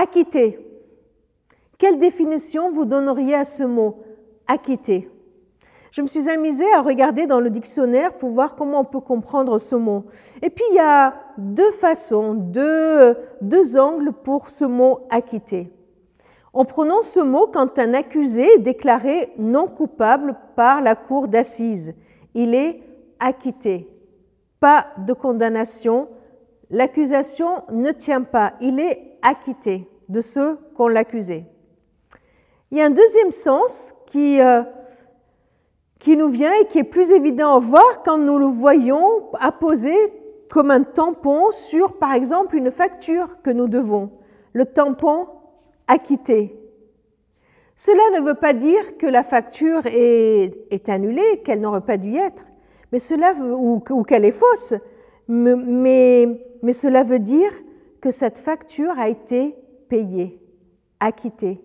Acquitté. Quelle définition vous donneriez à ce mot Acquitté? Je me suis amusée à regarder dans le dictionnaire pour voir comment on peut comprendre ce mot. Et puis il y a deux façons, deux, deux angles pour ce mot acquitté. On prononce ce mot quand un accusé est déclaré non coupable par la cour d'assises. Il est acquitté. Pas de condamnation. L'accusation ne tient pas. Il est acquitté de ceux qu'on l'accusait. Il y a un deuxième sens qui euh, qui nous vient et qui est plus évident à voir quand nous le voyons apposé comme un tampon sur, par exemple, une facture que nous devons. Le tampon acquitté. Cela ne veut pas dire que la facture est, annulée, qu'elle n'aurait pas dû être, mais cela ou, qu'elle est fausse, mais, mais cela veut dire que cette facture a été payée, acquittée.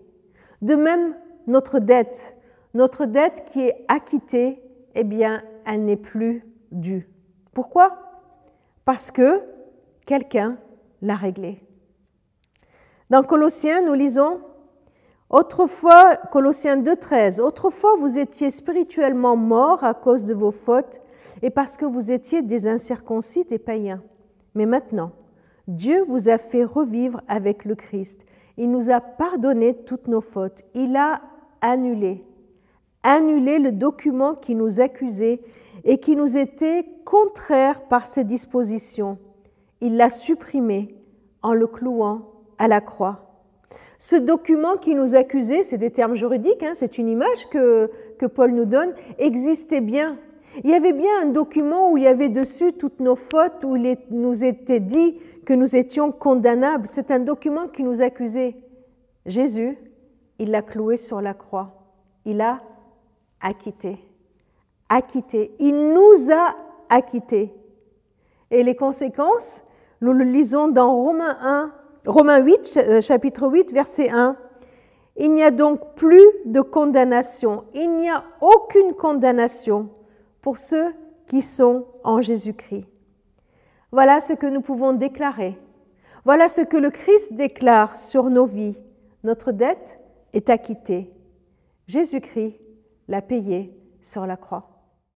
De même, notre dette, notre dette qui est acquittée, eh bien, elle n'est plus due. Pourquoi? Parce que quelqu'un l'a réglée. Dans Colossiens, nous lisons Autrefois, Colossiens 2.13, autrefois vous étiez spirituellement morts à cause de vos fautes et parce que vous étiez des incirconcis, des païens. Mais maintenant, Dieu vous a fait revivre avec le Christ. Il nous a pardonné toutes nos fautes. Il a annulé annuler le document qui nous accusait et qui nous était contraire par ses dispositions. Il l'a supprimé en le clouant à la croix. Ce document qui nous accusait, c'est des termes juridiques, hein, c'est une image que, que Paul nous donne, existait bien. Il y avait bien un document où il y avait dessus toutes nos fautes, où il nous était dit que nous étions condamnables. C'est un document qui nous accusait. Jésus, il l'a cloué sur la croix. Il a acquitté. Acquitté. Il nous a acquittés. Et les conséquences, nous le lisons dans Romains 1, Romains 8, euh, chapitre 8, verset 1. Il n'y a donc plus de condamnation. Il n'y a aucune condamnation pour ceux qui sont en Jésus-Christ. Voilà ce que nous pouvons déclarer. Voilà ce que le Christ déclare sur nos vies. Notre dette est acquittée. Jésus-Christ l'a payé sur la croix.